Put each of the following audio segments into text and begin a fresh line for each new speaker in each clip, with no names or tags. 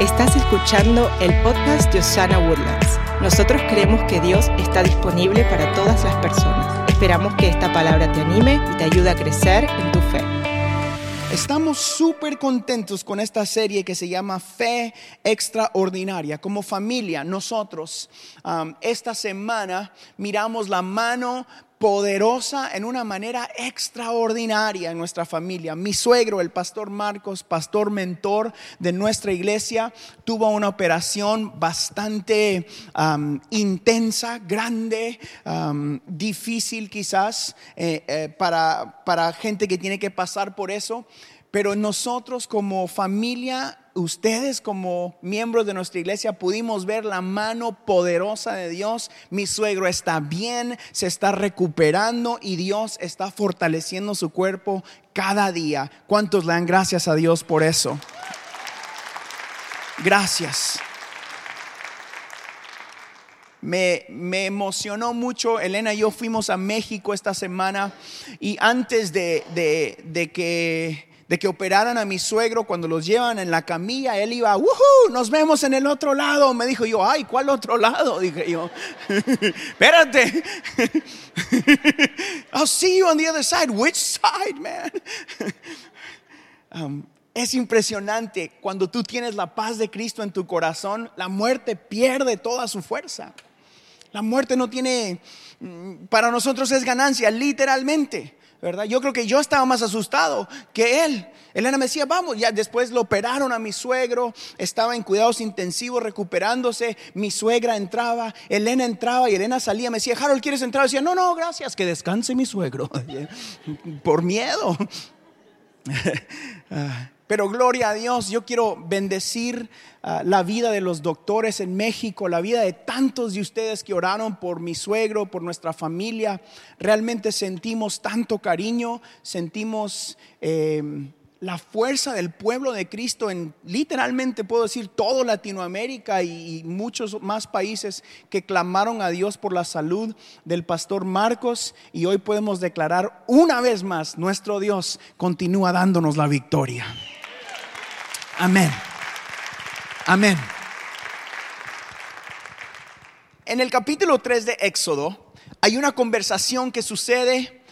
Estás escuchando el podcast de Osana Woodlands. Nosotros creemos que Dios está disponible para todas las personas. Esperamos que esta palabra te anime y te ayude a crecer en tu fe.
Estamos súper contentos con esta serie que se llama Fe Extraordinaria. Como familia, nosotros esta semana miramos la mano poderosa en una manera extraordinaria en nuestra familia. Mi suegro, el pastor Marcos, pastor mentor de nuestra iglesia, tuvo una operación bastante intensa, grande, difícil quizás eh, eh, para, para gente que tiene que pasar por eso. Pero nosotros como familia ustedes como miembros de nuestra iglesia pudimos ver la mano poderosa de Dios. Mi suegro está bien, se está recuperando y Dios está fortaleciendo su cuerpo cada día. ¿Cuántos le dan gracias a Dios por eso? Gracias. Me, emocionó mucho. Elena y yo fuimos a México esta semana y antes de, de que de que operaran a mi suegro cuando los llevan en la camilla, él iba, ¡Woohoo! Nos vemos en el otro lado. Me dijo yo, ay, ¿cuál otro lado? Dije yo, espérate. I'll see you on the other side. Which side, man? Um, es impresionante cuando tú tienes la paz de Cristo en tu corazón, la muerte pierde toda su fuerza. La muerte no tiene, mm, para nosotros es ganancia, literalmente. ¿Verdad? Yo creo que yo estaba más asustado que él. Elena me decía, vamos, ya después lo operaron a mi suegro, estaba en cuidados intensivos recuperándose, mi suegra entraba, Elena entraba y Elena salía, me decía, Harold, ¿quieres entrar? decía, no, no, gracias, que descanse mi suegro, por miedo. Pero gloria a Dios, yo quiero bendecir ah, la vida de los doctores en México, la vida de tantos de ustedes que oraron por mi suegro, por nuestra familia. Realmente sentimos tanto cariño, sentimos... Eh, la fuerza del pueblo de Cristo en literalmente puedo decir todo Latinoamérica y, muchos más países que clamaron a Dios por la salud del pastor Marcos y hoy podemos declarar una vez más nuestro Dios continúa dándonos la victoria. Amén. Amén. En el capítulo 3 de Éxodo hay una conversación que sucede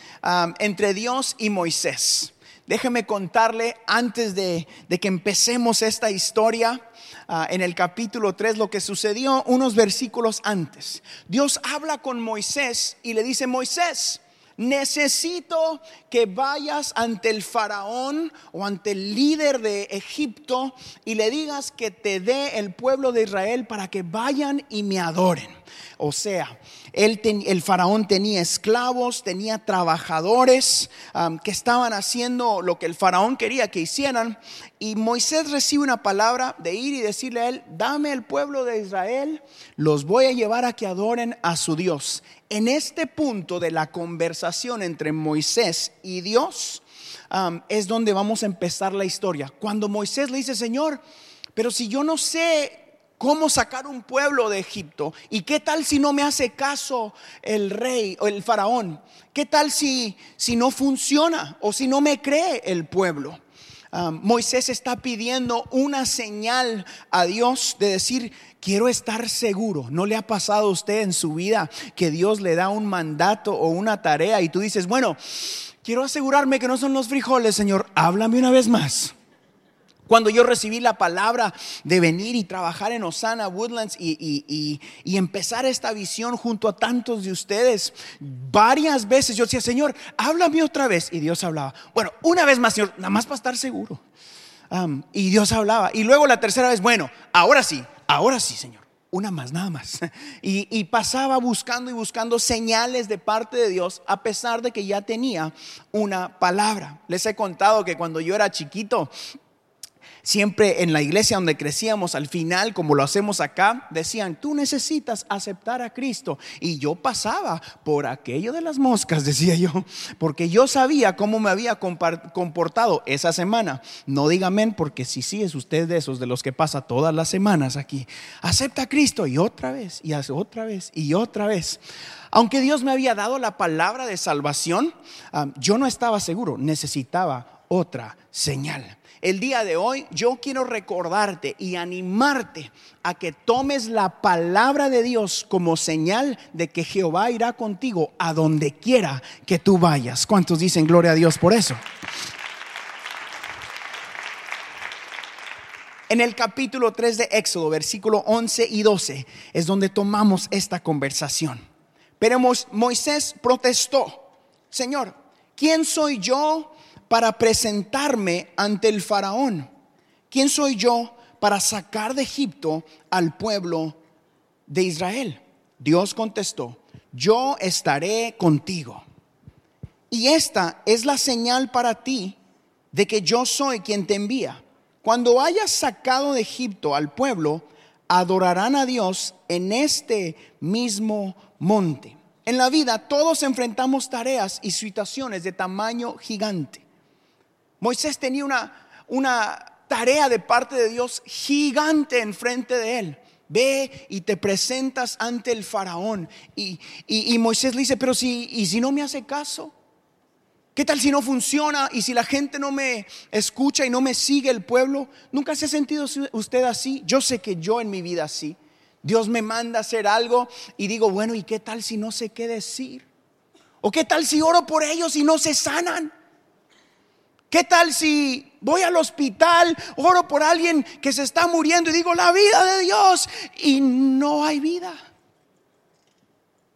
entre Dios y Moisés. Déjeme contarle antes de, que empecemos esta historia uh, en el capítulo 3 lo que sucedió unos versículos antes. Dios habla con Moisés y le dice, Moisés, necesito que vayas ante el faraón o ante el líder de Egipto y le digas que te dé el pueblo de Israel para que vayan y me adoren. O sea, el faraón tenía esclavos, tenía trabajadores que estaban haciendo lo que el faraón quería que hicieran. Y Moisés recibe una palabra de ir y decirle a él, dame el pueblo de Israel, los voy a llevar a que adoren a su Dios. En este punto de la conversación entre Moisés y Dios es donde vamos a empezar la historia. Cuando Moisés le dice, Señor, pero si yo no sé cómo sacar un pueblo de Egipto. ¿Y qué tal si no me hace caso el rey o el faraón? ¿Qué tal si, si no funciona o si no me cree el pueblo? Moisés está pidiendo una señal a Dios de decir, quiero estar seguro. ¿No le ha pasado a usted en su vida que Dios le da un mandato o una tarea y tú dices, bueno, quiero asegurarme que no son los frijoles, Señor, háblame una vez más. Cuando yo recibí la palabra de venir y trabajar en Osana Woodlands y, empezar esta visión junto a tantos de ustedes, varias veces yo decía, Señor, háblame otra vez. Y Dios hablaba. Bueno, una vez más, Señor, nada más para estar seguro. y Dios hablaba. Y luego la tercera vez, bueno, ahora sí, ahora sí, Señor. Una más, nada más. Y, y pasaba buscando y buscando señales de parte de Dios, a pesar de que ya tenía una palabra. Les he contado que cuando yo era chiquito, siempre en la iglesia donde crecíamos, al final, como lo hacemos acá, decían, tú necesitas aceptar a Cristo. Y yo pasaba por aquello de las moscas, decía yo, porque yo sabía cómo me había comportado esa semana. No diga amén, porque si sí es usted de esos, de los que pasa todas las semanas aquí. Acepta a Cristo y otra vez, y otra vez, y otra vez. Aunque Dios me había dado la palabra de salvación, ah, yo no estaba seguro, necesitaba otra señal. El día de hoy yo quiero recordarte y animarte a que tomes la palabra de Dios como señal de que Jehová irá contigo a donde quiera que tú vayas. ¿Cuántos dicen gloria a Dios por eso? En el capítulo 3 de Éxodo, versículo 11 y 12, es donde tomamos esta conversación. Pero Moisés protestó, Señor, ¿quién soy yo para presentarme ante el faraón? ¿Quién soy yo para sacar de Egipto al pueblo de Israel? Dios contestó, yo estaré contigo. Y esta es la señal para ti de que yo soy quien te envía cuando hayas sacado de Egipto al pueblo, adorarán a Dios en este mismo monte. En la vida todos enfrentamos tareas y situaciones de tamaño gigante. Moisés tenía una, una tarea de parte de Dios gigante enfrente de él. Ve y te presentas ante el faraón. Y, y Moisés le dice, pero si, ¿y si no me hace caso? ¿Qué tal si no funciona y si la gente no me escucha y no me sigue el pueblo? ¿Nunca se ha sentido usted así? Yo sé que yo en mi vida así. Dios me manda a hacer algo y digo, bueno, ¿y qué tal si no sé qué decir? ¿O qué tal si oro por ellos y no se sanan? ¿Qué tal si voy al hospital, oro por alguien que se está muriendo y digo, la vida de Dios y no hay vida?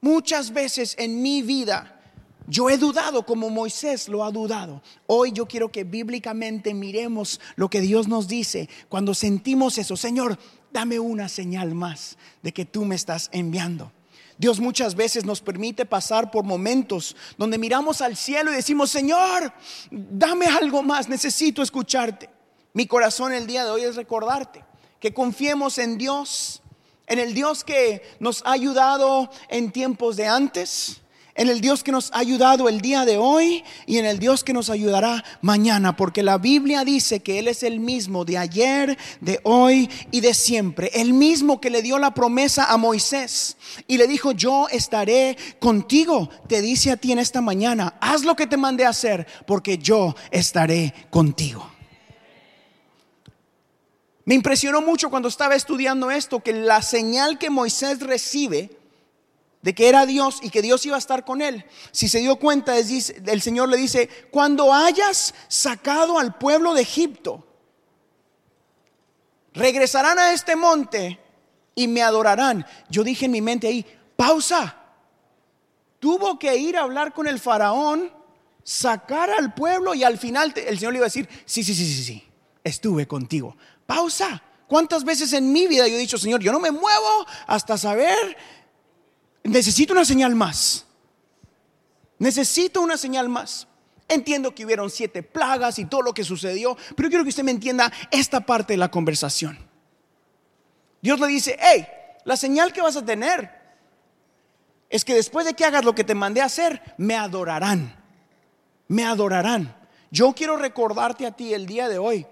Muchas veces en mi vida yo he dudado como Moisés lo ha dudado. Hoy yo quiero que bíblicamente miremos lo que Dios nos dice cuando sentimos eso. Señor, dame una señal más de que tú me estás enviando. Dios muchas veces nos permite pasar por momentos donde miramos al cielo y decimos, Señor, dame algo más, necesito escucharte. Mi corazón el día de hoy es recordarte que confiemos en Dios, en el Dios que nos ha ayudado en tiempos de antes, en el Dios que nos ha ayudado el día de hoy y en el Dios que nos ayudará mañana, porque la Biblia dice que Él es el mismo de ayer, de hoy y de siempre, el mismo que le dio la promesa a Moisés y le dijo, yo estaré contigo, te dice a ti en esta mañana, haz lo que te mandé a hacer, porque yo estaré contigo. Me impresionó mucho cuando estaba estudiando esto, que la señal que Moisés recibe, de que era Dios y que Dios iba a estar con él. Si se dio cuenta, el Señor le dice, cuando hayas sacado al pueblo de Egipto, regresarán a este monte y me adorarán. Yo dije en mi mente ahí, pausa. Tuvo que ir a hablar con el faraón, sacar al pueblo y al final el Señor le iba a decir, sí, sí, sí, sí, sí, estuve contigo. Pausa. ¿Cuántas veces en mi vida yo he dicho, Señor, yo no me muevo hasta saber necesito una señal más. Necesito una señal más. Entiendo que hubieron siete plagas y todo lo que sucedió, pero quiero que usted me entienda esta parte de la conversación. Dios le dice, hey, la señal que vas a tener es que después de que hagas lo que te mandé a hacer, me adorarán. Me adorarán. Yo quiero recordarte a ti el día de hoy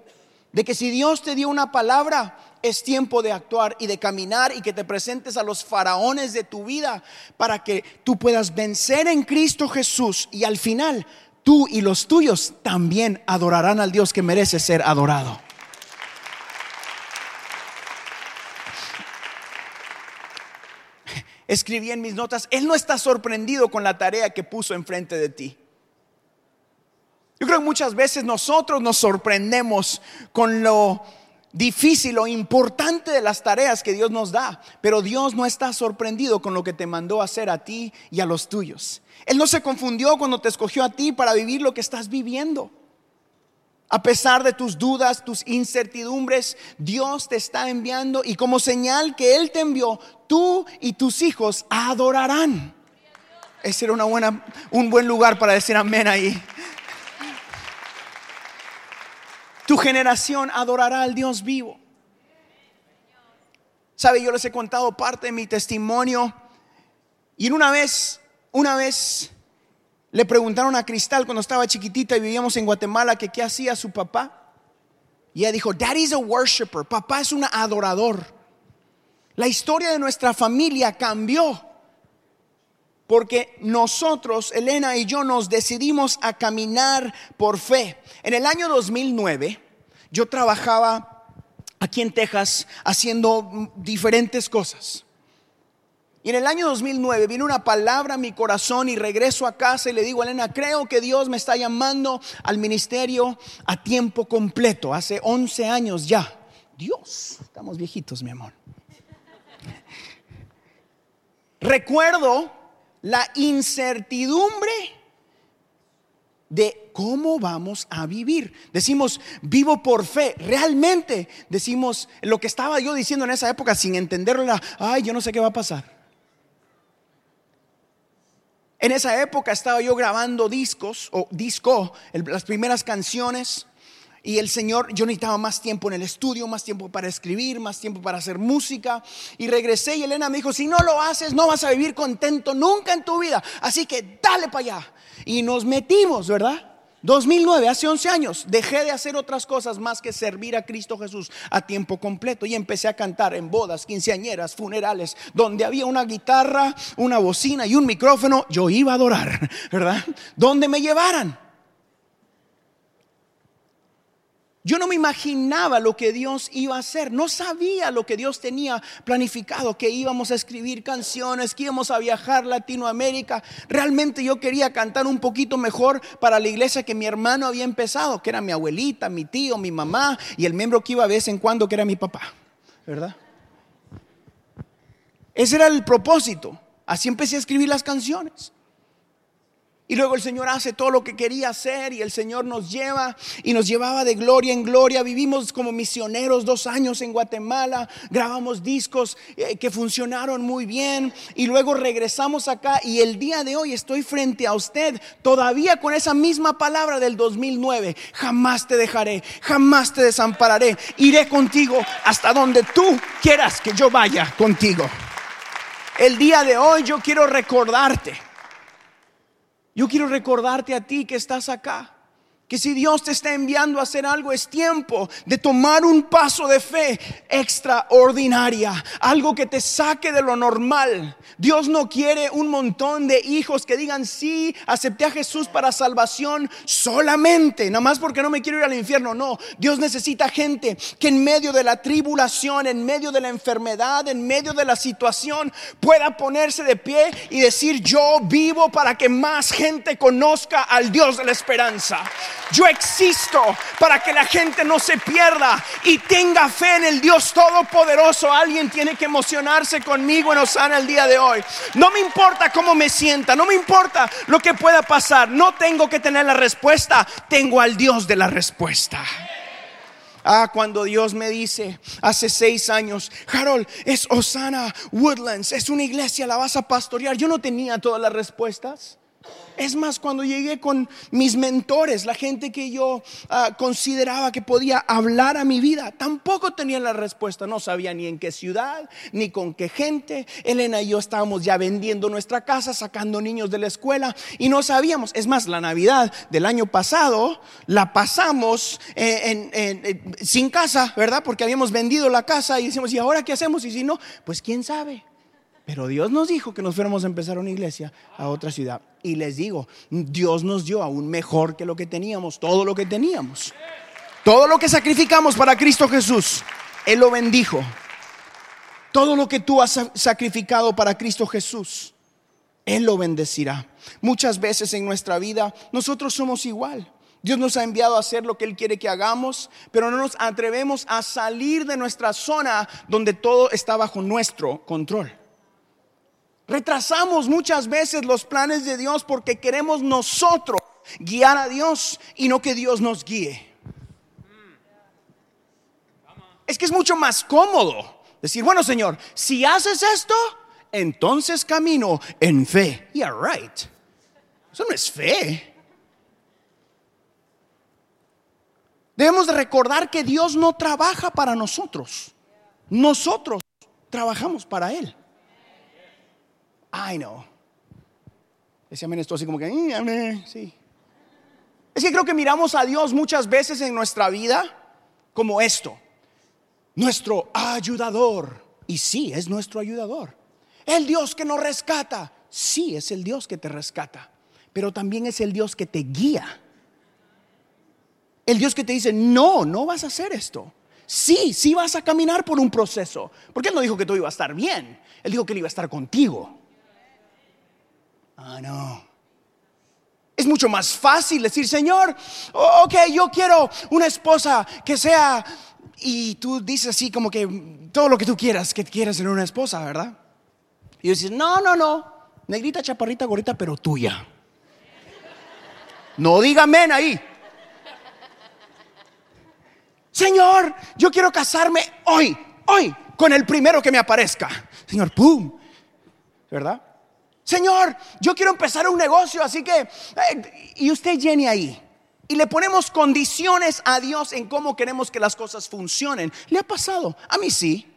de que si Dios te dio una palabra, es tiempo de actuar y de caminar y que te presentes a los faraones de tu vida para que tú puedas vencer en Cristo Jesús y al final tú y los tuyos también adorarán al Dios que merece ser adorado. Escribí en mis notas, Él no está sorprendido con la tarea que puso enfrente de ti. Yo creo que muchas veces nosotros nos sorprendemos con lo difícil o importante de las tareas que Dios nos da, pero Dios no está sorprendido con lo que te mandó a hacer a ti y a los tuyos. Él no se confundió cuando te escogió a ti para vivir lo que estás viviendo. A pesar de tus dudas, tus incertidumbres, Dios te está enviando y como señal que Él te envió, tú y tus hijos adorarán. Ese era una buena, un buen lugar para decir amén ahí. Tu generación adorará al Dios vivo. Sabe, yo les he contado parte de mi testimonio. Y una vez, una vez le preguntaron a Cristal cuando estaba chiquitita y vivíamos en Guatemala que qué hacía su papá. Y ella dijo, Daddy's a worshiper. Papá es un adorador. La historia de nuestra familia cambió porque nosotros, Elena y yo, nos decidimos a caminar por fe. En el año 2009, yo trabajaba aquí en Texas haciendo diferentes cosas. Y en el año 2009 viene una palabra a mi corazón y regreso a casa y le digo, Elena, creo que Dios me está llamando al ministerio a tiempo completo, hace 11 años ya. Dios, estamos viejitos, mi amor. Recuerdo la incertidumbre de cómo vamos a vivir. Decimos, vivo por fe. Realmente decimos lo que estaba yo diciendo en esa época sin entenderlo, ay, yo no sé qué va a pasar. En esa época estaba yo grabando discos o disco, las primeras canciones. Y el Señor, yo necesitaba más tiempo en el estudio, más tiempo para escribir, más tiempo para hacer música. Y regresé y Elena me dijo, si no lo haces, no vas a vivir contento nunca en tu vida. Así que dale para allá. Y nos metimos, ¿verdad? 2009, hace 11 años, dejé de hacer otras cosas más que servir a Cristo Jesús a tiempo completo y empecé a cantar en bodas, quinceañeras, funerales, donde había una guitarra, una bocina y un micrófono, yo iba a adorar, ¿verdad? Donde me llevaran. Yo no me imaginaba lo que Dios iba a hacer, no sabía lo que Dios tenía planificado, que íbamos a escribir canciones, que íbamos a viajar Latinoamérica. Realmente yo quería cantar un poquito mejor para la iglesia que mi hermano había empezado, que era mi abuelita, mi tío, mi mamá y el miembro que iba de vez en cuando, que era mi papá, ¿verdad? Ese era el propósito. Así empecé a escribir las canciones. Y luego el Señor hace todo lo que quería hacer y el Señor nos lleva y nos llevaba de gloria en gloria. Vivimos como misioneros dos años en Guatemala, grabamos discos eh, que funcionaron muy bien y luego regresamos acá y el día de hoy estoy frente a usted todavía con esa misma palabra del 2009. Jamás te dejaré, jamás te desampararé. Iré contigo hasta donde tú quieras que yo vaya contigo. El día de hoy yo quiero recordarte yo quiero recordarte a ti que estás acá que si Dios te está enviando a hacer algo, es tiempo de tomar un paso de fe extraordinaria, algo que te saque de lo normal. Dios no quiere un montón de hijos que digan, sí, acepté a Jesús para salvación solamente, nada más porque no me quiero ir al infierno. No, Dios necesita gente que en medio de la tribulación, en medio de la enfermedad, en medio de la situación, pueda ponerse de pie y decir, yo vivo para que más gente conozca al Dios de la esperanza. Yo existo para que la gente no se pierda y tenga fe en el Dios Todopoderoso. Alguien tiene que emocionarse conmigo en Osana el día de hoy. No me importa cómo me sienta, no me importa lo que pueda pasar. No tengo que tener la respuesta, tengo al Dios de la respuesta. Ah, cuando Dios me dice hace seis años, Harold, es Osana Woodlands, es una iglesia, la vas a pastorear. Yo no tenía todas las respuestas. Es más, cuando llegué con mis mentores, la gente que yo ah, consideraba que podía hablar a mi vida, tampoco tenía la respuesta. No sabía ni en qué ciudad, ni con qué gente. Elena y yo estábamos ya vendiendo nuestra casa, sacando niños de la escuela y no sabíamos. Es más, la Navidad del año pasado la pasamos eh, sin casa, ¿verdad? Porque habíamos vendido la casa y decimos, ¿y ahora qué hacemos? Y si no, pues quién sabe. Pero Dios nos dijo que nos fuéramos a empezar una iglesia a otra ciudad. Y les digo, Dios nos dio aún mejor que lo que teníamos, todo lo que teníamos. Todo lo que sacrificamos para Cristo Jesús, Él lo bendijo. Todo lo que tú has sacrificado para Cristo Jesús, Él lo bendecirá. Muchas veces en nuestra vida nosotros somos igual. Dios nos ha enviado a hacer lo que Él quiere que hagamos, pero no nos atrevemos a salir de nuestra zona donde todo está bajo nuestro control. Retrasamos muchas veces los planes de Dios porque queremos nosotros guiar a Dios y no que Dios nos guíe. Es que es mucho más cómodo decir, bueno Señor, si haces esto, entonces camino en fe. Yeah, right. Eso no es fe. Debemos de recordar que Dios no trabaja para nosotros. Nosotros trabajamos para Él. I know. Ese amén esto así como que, mm, sí. Es que creo que miramos a Dios muchas veces en nuestra vida como esto. Nuestro ayudador. Y sí, es nuestro ayudador. El Dios que nos rescata. Sí, es el Dios que te rescata. Pero también es el Dios que te guía El Dios que te dice, no, no vas a hacer esto. Sí, sí vas a caminar por un proceso. Porque Él no dijo que todo iba a estar bien. Él dijo que Él iba a estar contigo. Ah, no. Es mucho más fácil decir, Señor, ok, yo quiero una esposa que sea... Y tú dices así como que todo lo que tú quieras, que quieras en una esposa, ¿verdad? Y dices, no, no, no, negrita, chaparrita, gorita, pero tuya. No diga amén ahí. Señor, yo quiero casarme hoy, hoy, con el primero que me aparezca. Señor, ¡pum! ¿Verdad? Señor, yo quiero empezar un negocio, así que... Eh, y usted llene ahí. Y le ponemos condiciones a Dios en cómo queremos que las cosas funcionen. ¿Le ha pasado? A mí sí.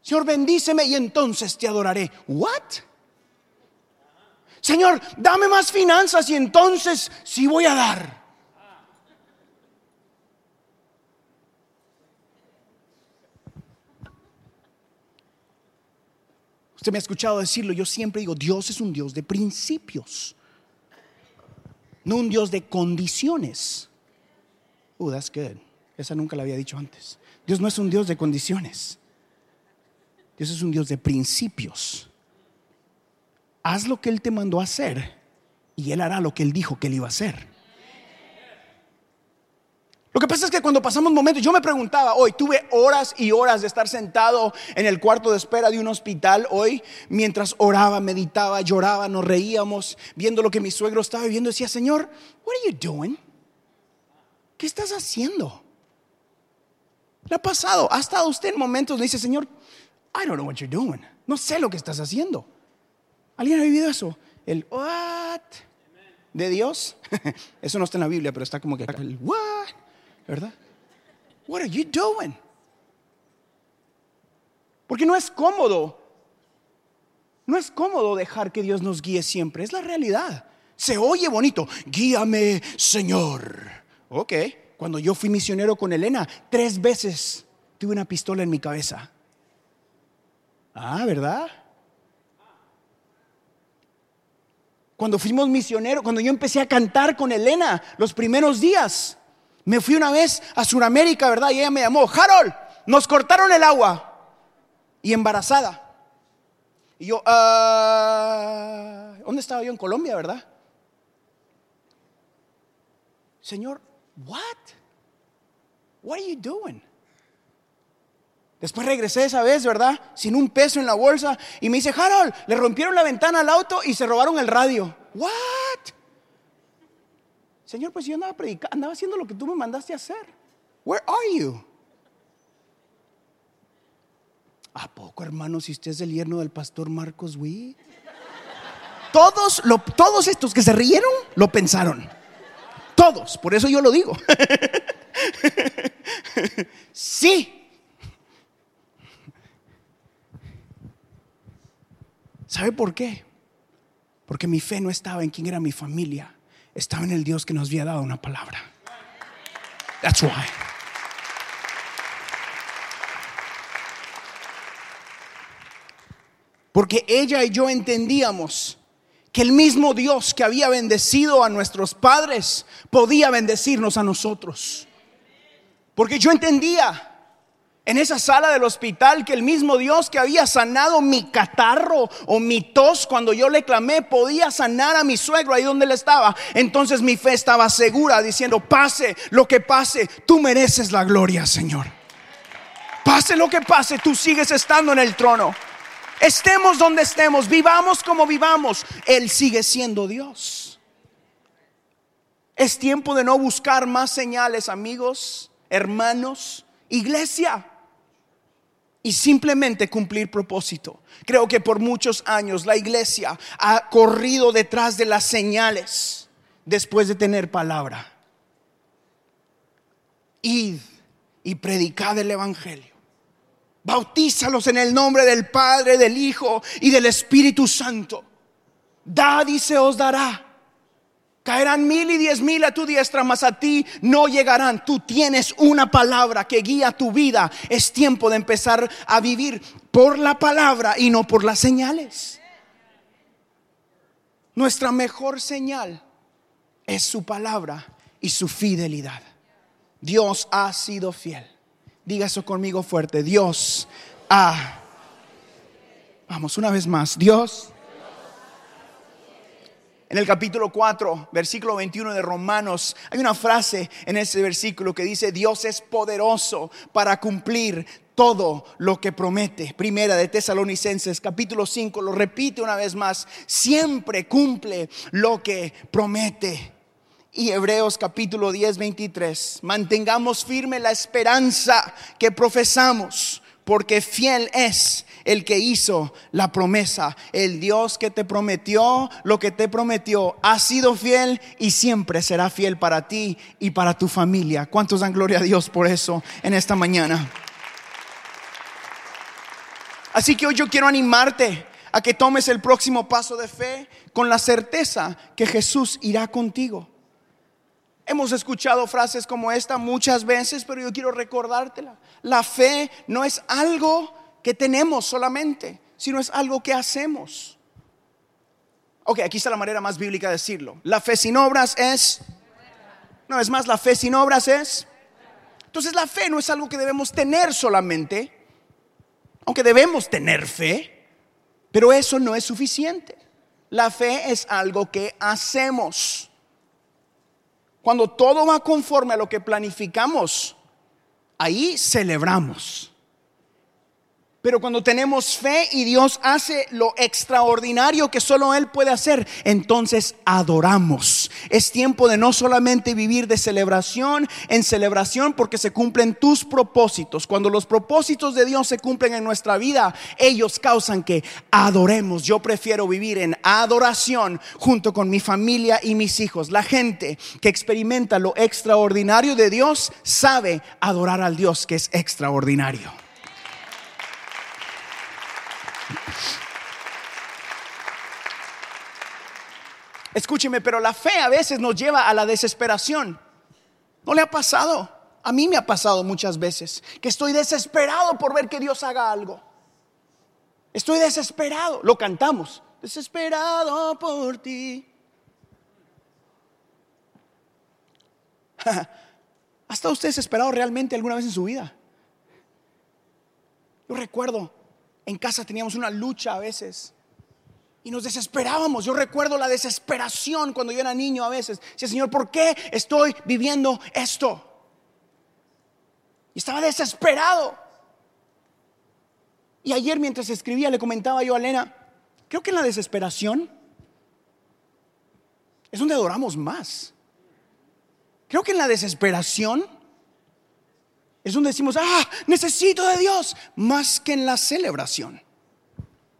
Señor, bendíceme y entonces te adoraré. ¿What? Señor, dame más finanzas y entonces sí voy a dar. Usted me ha escuchado decirlo, yo siempre digo, Dios es un Dios de principios, no un Dios de condiciones. Oh, that's good. Esa nunca la había dicho antes. Dios no es un Dios de condiciones. Dios es un Dios de principios. Haz lo que Él te mandó a hacer y Él hará lo que Él dijo que Él iba a hacer. Lo que pasa es que cuando pasamos momentos, yo me preguntaba hoy, tuve horas y horas de estar sentado en el cuarto de espera de un hospital hoy, mientras oraba, meditaba, lloraba, nos reíamos, viendo lo que mi suegro estaba viviendo, decía, Señor, what are you doing? ¿Qué estás haciendo? ¿Le ha pasado? ¿Ha estado usted en momentos donde dice, Señor, I don't know what you're doing. No sé lo que estás haciendo. ¿Alguien ha vivido eso? El what de Dios. Eso no está en la Biblia, pero está como que el what. ¿Verdad? What are you doing? Porque no es cómodo. No es cómodo dejar que Dios nos guíe siempre, es la realidad. Se oye bonito, guíame, Señor. Ok, cuando yo fui misionero con Elena, tres veces tuve una pistola en mi cabeza. Ah, ¿verdad? Cuando fuimos misioneros, cuando yo empecé a cantar con Elena los primeros días, me fui una vez a Sudamérica, ¿verdad? Y ella me llamó, Harold, nos cortaron el agua. Y embarazada. Y yo, uh, ¿dónde estaba yo? En Colombia, ¿verdad? Señor, what? What are you doing? Después regresé esa vez, ¿verdad? Sin un peso en la bolsa. Y me dice, Harold, le rompieron la ventana al auto y se robaron el radio. ¿What? Señor, pues yo andaba predicando, andaba haciendo lo que tú me mandaste hacer. Where are you? ¿A poco, hermano, si usted es el yerno del pastor Marcos Witt? Todos, todos estos que se rieron lo pensaron. Todos, por eso yo lo digo. sí. ¿Sabe por qué? Porque mi fe no estaba en quién era mi familia estaba en el Dios que nos había dado una palabra. That's why. Porque ella y yo entendíamos que el mismo Dios que había bendecido a nuestros padres podía bendecirnos a nosotros. Porque yo entendía en esa sala del hospital que el mismo Dios que había sanado mi catarro o mi tos cuando yo le clamé podía sanar a mi suegro ahí donde él estaba. Entonces mi fe estaba segura diciendo, pase lo que pase, tú mereces la gloria, Señor. Pase lo que pase, tú sigues estando en el trono. Estemos donde estemos, vivamos como vivamos, Él sigue siendo Dios. Es tiempo de no buscar más señales, amigos, hermanos, iglesia y simplemente cumplir propósito. Creo que por muchos años la iglesia ha corrido detrás de las señales después de tener palabra. Id y predicad el Evangelio. Bautízalos en el nombre del Padre, del Hijo y del Espíritu Santo. Dad y se os dará. Caerán mil y diez mil a tu diestra, mas a ti no llegarán. Tú tienes una palabra que guía tu vida. Es tiempo de empezar a vivir por la palabra y no por las señales. Nuestra mejor señal es su palabra y su fidelidad. Dios ha sido fiel. Diga eso conmigo fuerte. Dios ha. Vamos, una vez más. Dios. En el capítulo 4, versículo 21 de Romanos, hay una frase en ese versículo que dice, Dios es poderoso para cumplir todo lo que promete. Primera de Tesalonicenses, capítulo 5, lo repite una vez más, siempre cumple lo que promete. Y Hebreos capítulo 10, 23, mantengamos firme la esperanza que profesamos, porque fiel es el que hizo la promesa. El Dios que te prometió lo que te prometió ha sido fiel y siempre será fiel para ti y para tu familia. ¿Cuántos dan gloria a Dios por eso en esta mañana? Así que hoy yo quiero animarte a que tomes el próximo paso de fe con la certeza que Jesús irá contigo. Hemos escuchado frases como esta muchas veces, pero yo quiero recordártela. La fe no es algo que tenemos solamente, sino es algo que hacemos. Ok, aquí está la manera más bíblica de decirlo. La fe sin obras es... No, es más, la fe sin obras es... Entonces la fe no es algo que debemos tener solamente, aunque debemos tener fe, pero eso no es suficiente. La fe es algo que hacemos. Cuando todo va conforme a lo que planificamos, ahí celebramos. Pero cuando tenemos fe y Dios hace lo extraordinario que solo Él puede hacer, entonces adoramos. Es tiempo de no solamente vivir de celebración en celebración porque se cumplen tus propósitos. Cuando los propósitos de Dios se cumplen en nuestra vida, ellos causan que adoremos. Yo prefiero vivir en adoración junto con mi familia y mis hijos. La gente que experimenta lo extraordinario de Dios sabe adorar al Dios que es extraordinario. Escúcheme, pero la fe a veces nos lleva a la desesperación. ¿No le ha pasado? A mí me ha pasado muchas veces que estoy desesperado por ver que Dios haga algo. Estoy desesperado. Lo cantamos. Desesperado por ti. ¿Ha estado usted desesperado realmente alguna vez en su vida? Yo recuerdo, en casa teníamos una lucha a veces y nos desesperábamos. Yo recuerdo la desesperación cuando yo era niño a veces. Decía, Señor, ¿por qué estoy viviendo esto? Y estaba desesperado. Y ayer mientras escribía le comentaba yo a Elena, creo que en la desesperación es donde adoramos más. Creo que en la desesperación es donde decimos, ah, necesito de Dios, más que en la celebración.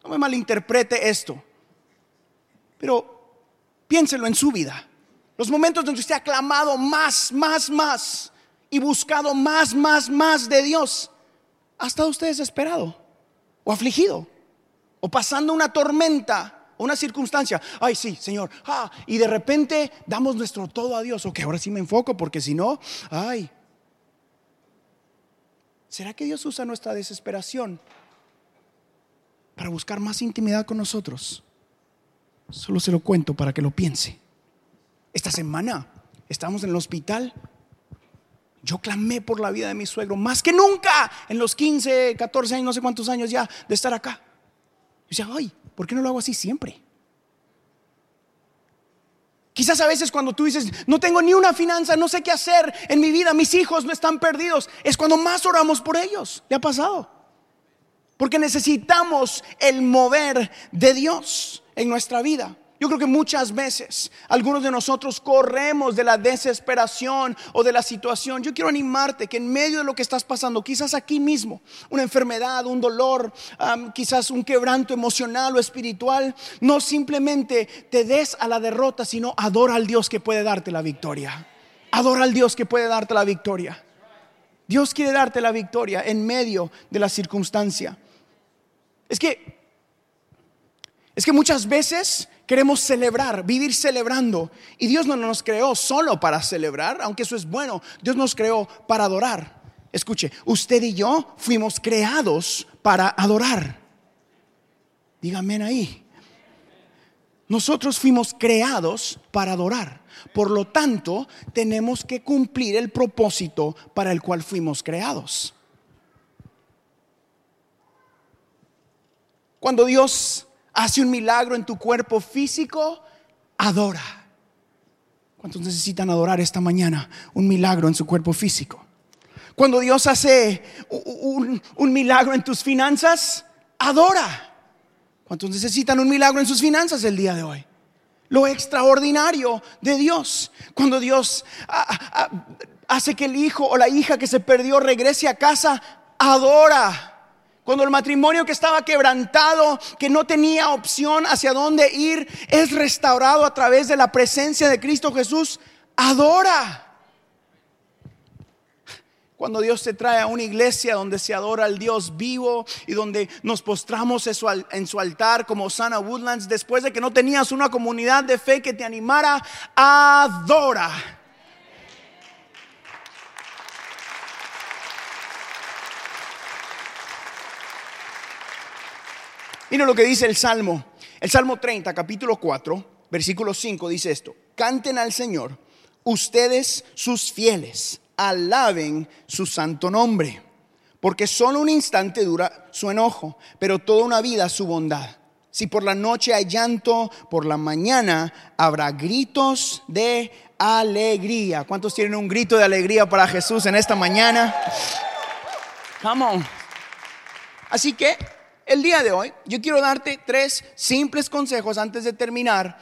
No me malinterprete esto. Pero piénselo en su vida. Los momentos donde usted ha clamado más, más, más y buscado más, más, más de Dios. ¿Ha estado usted desesperado o afligido o pasando una tormenta, una circunstancia? Ay, sí, Señor. Ah, y de repente damos nuestro todo a Dios. Ok, ahora sí me enfoco porque si no, ay. ¿Será que Dios usa nuestra desesperación para buscar más intimidad con nosotros? Solo se lo cuento para que lo piense. Esta semana estamos en el hospital. Yo clamé por la vida de mi suegro más que nunca en los 15, 14 años, no sé cuántos años ya de estar acá. Yo decía, ay, ¿por qué no lo hago así siempre? Quizás a veces cuando tú dices, no tengo ni una finanza, no sé qué hacer en mi vida, mis hijos no están perdidos, es cuando más oramos por ellos. ¿Le ha pasado? Porque necesitamos el mover de Dios en nuestra vida. Yo creo que muchas veces algunos de nosotros corremos de la desesperación o de la situación. Yo quiero animarte que en medio de lo que estás pasando, quizás aquí mismo, una enfermedad, un dolor, quizás un quebranto emocional o espiritual, no simplemente te des a la derrota, sino adora al Dios que puede darte la victoria. Adora al Dios que puede darte la victoria. Dios quiere darte la victoria en medio de la circunstancia. Es que es que muchas veces queremos celebrar, vivir celebrando. Y Dios no nos creó solo para celebrar, aunque eso es bueno. Dios nos creó para adorar. Escuche, usted y yo fuimos creados para adorar. Dígame ahí. Nosotros fuimos creados para adorar. Por lo tanto, tenemos que cumplir el propósito para el cual fuimos creados. Cuando Dios hace un milagro en tu cuerpo físico, adora. ¿Cuántos necesitan adorar esta mañana un milagro en su cuerpo físico? Cuando Dios hace un, milagro en tus finanzas, adora. ¿Cuántos necesitan un milagro en sus finanzas el día de hoy? Lo extraordinario de Dios. Cuando Dios hace que el hijo o la hija que se perdió regrese a casa, adora. Cuando el matrimonio que estaba quebrantado, que no tenía opción hacia dónde ir, es restaurado a través de la presencia de Cristo Jesús, adora. Cuando Dios te trae a una iglesia donde se adora al Dios vivo y donde nos postramos en su altar como Sana Woodlands, después de que no tenías una comunidad de fe que te animara, adora. Mira lo que dice el Salmo. El Salmo 30, capítulo 4, versículo 5 dice esto. Canten al Señor, ustedes sus fieles, alaben su santo nombre, porque solo un instante dura su enojo, pero toda una vida su bondad. Si por la noche hay llanto, por la mañana habrá gritos de alegría. ¿Cuántos tienen un grito de alegría para Jesús en esta mañana? Come on. Así que el día de hoy yo quiero darte tres simples consejos antes de terminar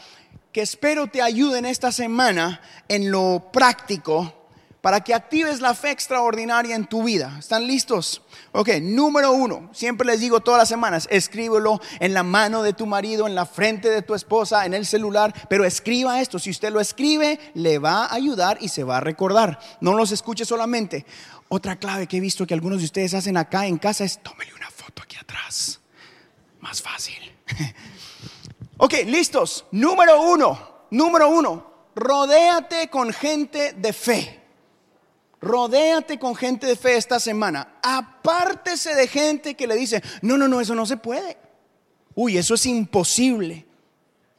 que espero te ayuden esta semana en lo práctico para que actives la fe extraordinaria en tu vida. ¿Están listos? Ok, número uno, siempre les digo todas las semanas, escríbelo en la mano de tu marido, en la frente de tu esposa, en el celular, pero escriba esto. Si usted lo escribe, le va a ayudar y se va a recordar. No los escuche solamente. Otra clave que he visto que algunos de ustedes hacen acá en casa es tómele una foto aquí atrás. Más fácil. ok, listos. Número uno, número uno, rodéate con gente de fe. Rodéate con gente de fe esta semana. Apártese de gente que le dice, no, no, no, eso no se puede. Uy, eso es imposible.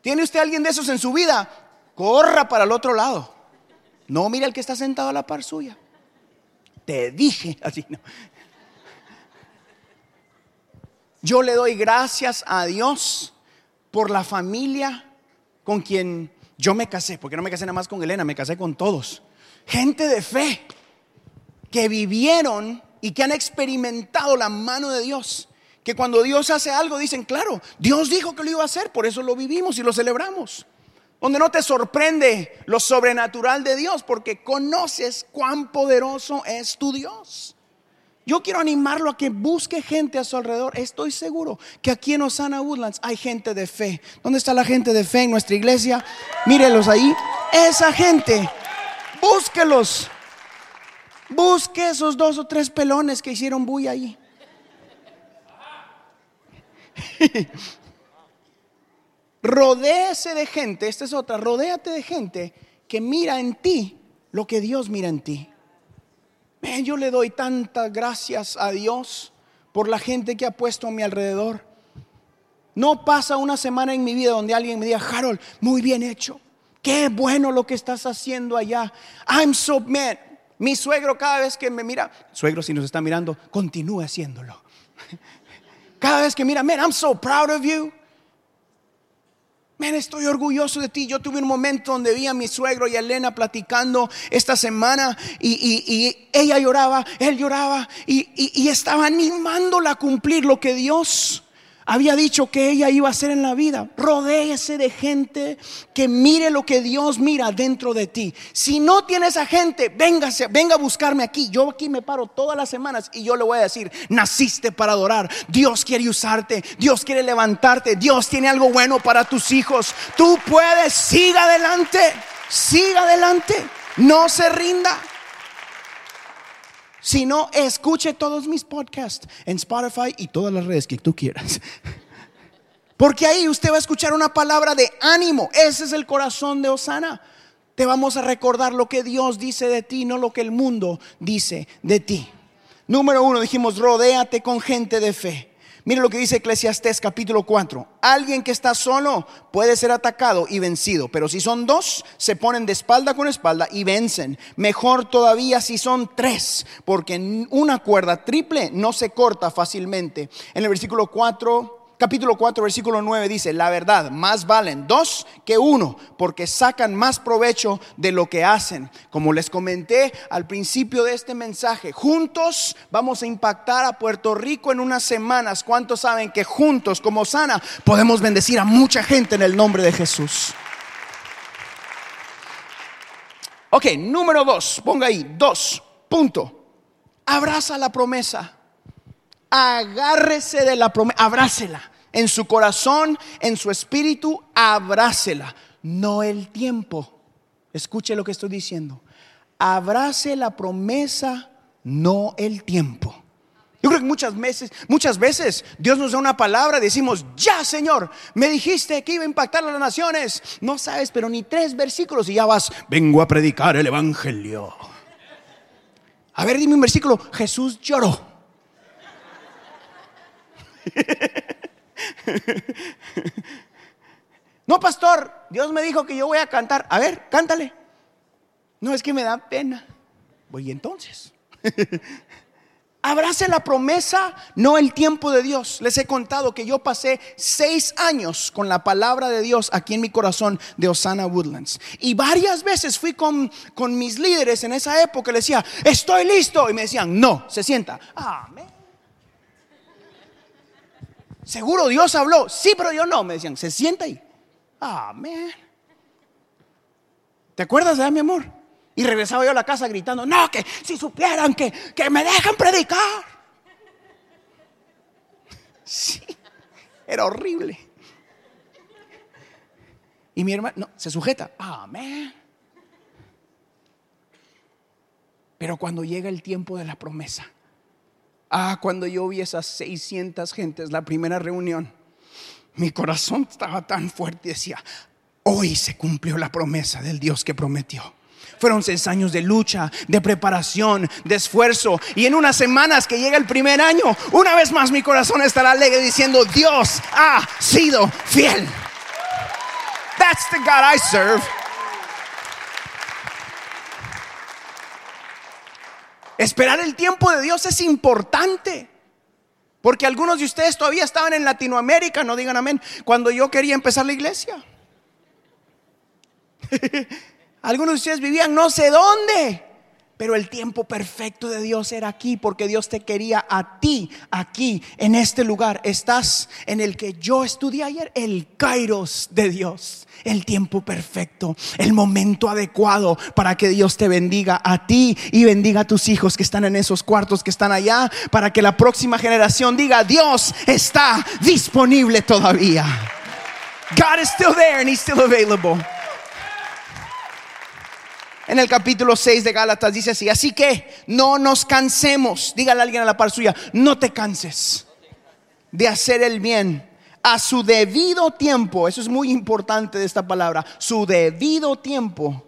¿Tiene usted alguien de esos en su vida? Corra para el otro lado. No, mira el que está sentado a la par suya. Te dije, así no. Yo le doy gracias a Dios por la familia con quien yo me casé, porque no me casé nada más con Elena, me casé con todos. Gente de fe que vivieron y que han experimentado la mano de Dios. Que cuando Dios hace algo dicen, claro, Dios dijo que lo iba a hacer, por eso lo vivimos y lo celebramos. Donde no te sorprende lo sobrenatural de Dios, porque conoces cuán poderoso es tu Dios. Yo quiero animarlo a que busque gente a su alrededor. Estoy seguro que aquí en Osana Woodlands hay gente de fe. ¿Dónde está la gente de fe en nuestra iglesia? Mírelos ahí. Esa gente, búsquelos. Busque esos dos o tres pelones que hicieron bulla ahí. Rodéese de gente, esta es otra, rodéate de gente que mira en ti lo que Dios mira en ti yo le doy tantas gracias a Dios por la gente que ha puesto a mi alrededor. No pasa una semana en mi vida donde alguien me diga, Harold, muy bien hecho. Qué bueno lo que estás haciendo allá. I'm so mad. Mi suegro cada vez que me mira, suegro si nos está mirando, continúe haciéndolo. Cada vez que mira, man, I'm so proud of you estoy orgulloso de ti. Yo tuve un momento donde vi a mi suegro y a Elena platicando esta semana y, ella lloraba, él lloraba y, y estaba animándola a cumplir lo que Dios había dicho que ella iba a hacer en la vida. Rodéese de gente que mire lo que Dios mira dentro de ti. Si no tienes a gente, véngase, venga a buscarme aquí. Yo aquí me paro todas las semanas y yo le voy a decir, naciste para adorar. Dios quiere usarte, Dios quiere levantarte, Dios tiene algo bueno para tus hijos. Tú puedes, siga adelante, siga adelante, no se rinda. Si no, escuche todos mis podcasts en Spotify y todas las redes que tú quieras. Porque ahí usted va a escuchar una palabra de ánimo. Ese es el corazón de Osana. Te vamos a recordar lo que Dios dice de ti, no lo que el mundo dice de ti. Número uno, dijimos, rodéate con gente de fe. Mire lo que dice Eclesiastés capítulo 4. Alguien que está solo puede ser atacado y vencido, pero si son dos, se ponen de espalda con espalda y vencen. Mejor todavía si son tres, porque una cuerda triple no se corta fácilmente. En el versículo 4 capítulo 4, versículo 9 dice, la verdad, más valen dos que uno, porque sacan más provecho de lo que hacen. Como les comenté al principio de este mensaje, juntos vamos a impactar a Puerto Rico en unas semanas. ¿Cuántos saben que juntos, como sana, podemos bendecir a mucha gente en el nombre de Jesús? Ok, número dos, ponga ahí, dos, punto. Abraza la promesa agárrese de la promesa, abrácela en su corazón, en su espíritu, abrácela, no el tiempo. Escuche lo que estoy diciendo. Abrace la promesa, no el tiempo. Yo creo que muchas veces, muchas veces Dios nos da una palabra decimos, ya Señor, me dijiste que iba a impactar a las naciones. No sabes, pero ni tres versículos y ya vas, vengo a predicar el Evangelio. A ver, dime un versículo, Jesús lloró. No, pastor, Dios me dijo que yo voy a cantar. A ver, cántale. No, es que me da pena. Voy entonces. Abrace la promesa, no el tiempo de Dios. Les he contado que yo pasé seis años con la palabra de Dios aquí en mi corazón de Osana Woodlands. Y varias veces fui con, con mis líderes en esa época. Les decía, estoy listo. Y me decían, no, se sienta. Amén. Seguro Dios habló. Sí, pero yo no. Me decían, se sienta ahí. Amén. ¿Te acuerdas de mi amor? Y regresaba yo a la casa gritando, no, que si supieran que, que me dejan predicar. Sí, era horrible. Y mi hermano, no, se sujeta, amén. Pero cuando llega el tiempo de la promesa, Ah, cuando yo vi esas 600 gentes, la primera reunión, mi corazón estaba tan fuerte y decía, hoy se cumplió la promesa del Dios que prometió. Fueron seis años de lucha, de preparación, de esfuerzo. Y en unas semanas que llega el primer año, una vez más mi corazón estará alegre diciendo, Dios ha sido fiel. That's the God I serve. Esperar el tiempo de Dios es importante. Porque algunos de ustedes todavía estaban en Latinoamérica, no digan amén, cuando yo quería empezar la iglesia. algunos de ustedes vivían no sé dónde. Pero el tiempo perfecto de Dios era aquí porque Dios te quería a ti aquí en este lugar. Estás en el que yo estudié ayer, el Kairos de Dios, el tiempo perfecto, el momento adecuado para que Dios te bendiga a ti y bendiga a tus hijos que están en esos cuartos que están allá, para que la próxima generación diga, Dios está disponible todavía. God is still there and he's still available en el capítulo 6 de Gálatas dice así, así que no nos cansemos, dígale a alguien a la par suya, no te canses de hacer el bien a su debido tiempo, eso es muy importante de esta palabra, su debido tiempo.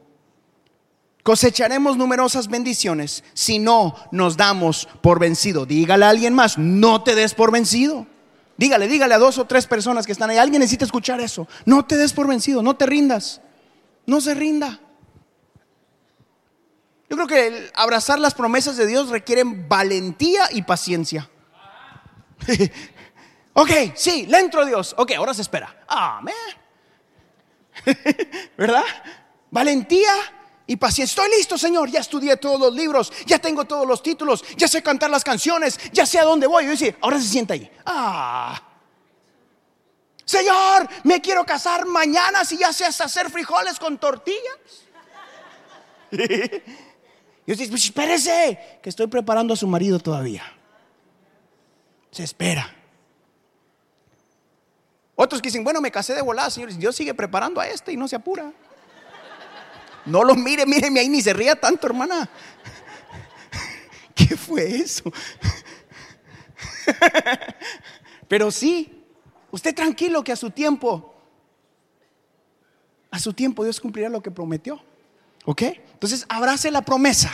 Cosecharemos numerosas bendiciones si no nos damos por vencido. Dígale a alguien más, no te des por vencido. Dígale, dígale a dos o tres personas que están ahí. Alguien necesita escuchar eso. No te des por vencido, no te rindas. No se rinda. Yo creo que abrazar las promesas de Dios requieren valentía y paciencia. ok, sí, le entro a Dios. Ok, ahora se espera. Amén. ¿Verdad? Valentía y paciencia. Estoy listo, Señor. Ya estudié todos los libros, ya tengo todos los títulos, ya sé cantar las canciones, ya sé a dónde voy. Y dice, ahora se sienta ahí. Ah. Señor, me quiero casar mañana si ya sé hacer frijoles con tortillas. Y usted dice, pues espérese, que estoy preparando a su marido todavía. Se espera. Otros que dicen, bueno, me casé de volada, señores. Dios sigue preparando a este y no se apura. No lo mire, míreme ahí, ni se ría tanto, hermana. ¿Qué fue eso? Pero sí, usted tranquilo que a su tiempo, a su tiempo Dios cumplirá lo que prometió. ¿Ok? Entonces, abrace la promesa.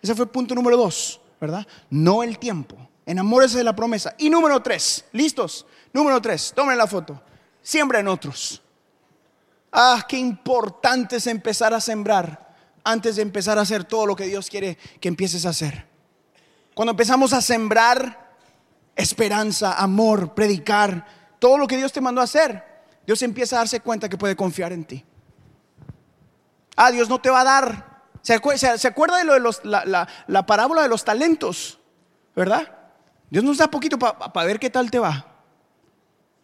Ese fue el punto número dos, ¿verdad? No el tiempo, Enamórese de la promesa. Y número tres, ¿listos? Número tres, tomen la foto. Siembra en otros. Ah, qué importante es empezar a sembrar antes de empezar a hacer todo lo que Dios quiere que empieces a hacer. Cuando empezamos a sembrar esperanza, amor, predicar, todo lo que Dios te mandó a hacer, Dios empieza a darse cuenta que puede confiar en ti. Ah, Dios no te va a dar. ¿Se acuerda, de, lo de los, la, parábola de los talentos? ¿Verdad? Dios nos da poquito para ver qué tal te va.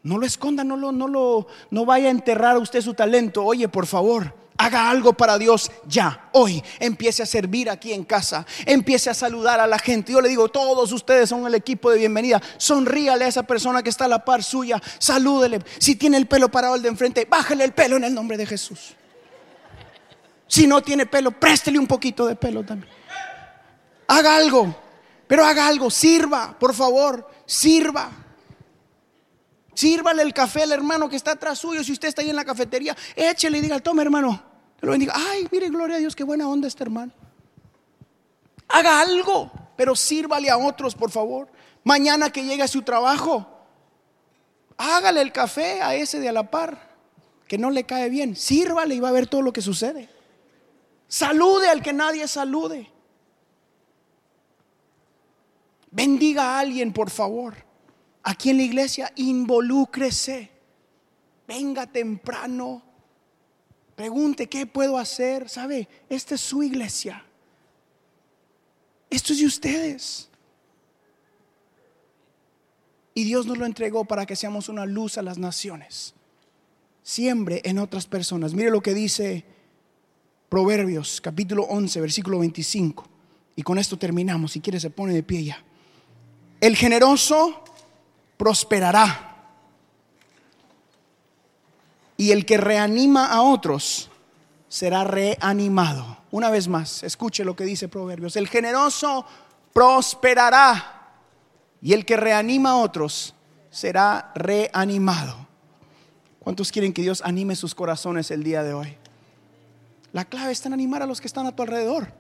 No lo esconda, no lo, no lo, no vaya a enterrar a usted su talento. Oye, por favor, haga algo para Dios ya, hoy. Empiece a servir aquí en casa. Empiece a saludar a la gente. Yo le digo, todos ustedes son el equipo de bienvenida. Sonríale a esa persona que está a la par suya. Salúdele. Si tiene el pelo parado al de enfrente, bájale el pelo en el nombre de Jesús. Si no tiene pelo, préstele un poquito de pelo también. Haga algo, pero haga algo. Sirva, por favor, sirva. Sírvale el café al hermano que está atrás suyo. Si usted está ahí en la cafetería, échele y diga, toma hermano. Te lo bendiga. Ay, mire, gloria a Dios, qué buena onda este hermano. Haga algo, pero sírvale a otros, por favor. Mañana que llegue a su trabajo, hágale el café a ese de a la par, que no le cae bien. Sírvale y va a ver todo lo que sucede. Salude al que nadie salude. Bendiga a alguien, por favor aquí en la iglesia, involúcrese. Venga temprano. Pregunte, ¿qué puedo hacer? ¿Sabe? Esta es su iglesia. Esto es de ustedes. Y Dios nos lo entregó para que seamos una luz a las naciones. Siembre en otras personas. Mire lo que dice Proverbios capítulo 11, versículo 25. Y con esto terminamos. Si quiere se pone de pie ya. El generoso prosperará. Y el que reanima a otros será reanimado. Una vez más, escuche lo que dice Proverbios. El generoso prosperará. Y el que reanima a otros será reanimado. ¿Cuántos quieren que Dios anime sus corazones el día de hoy? La clave está en animar a los que están a tu alrededor.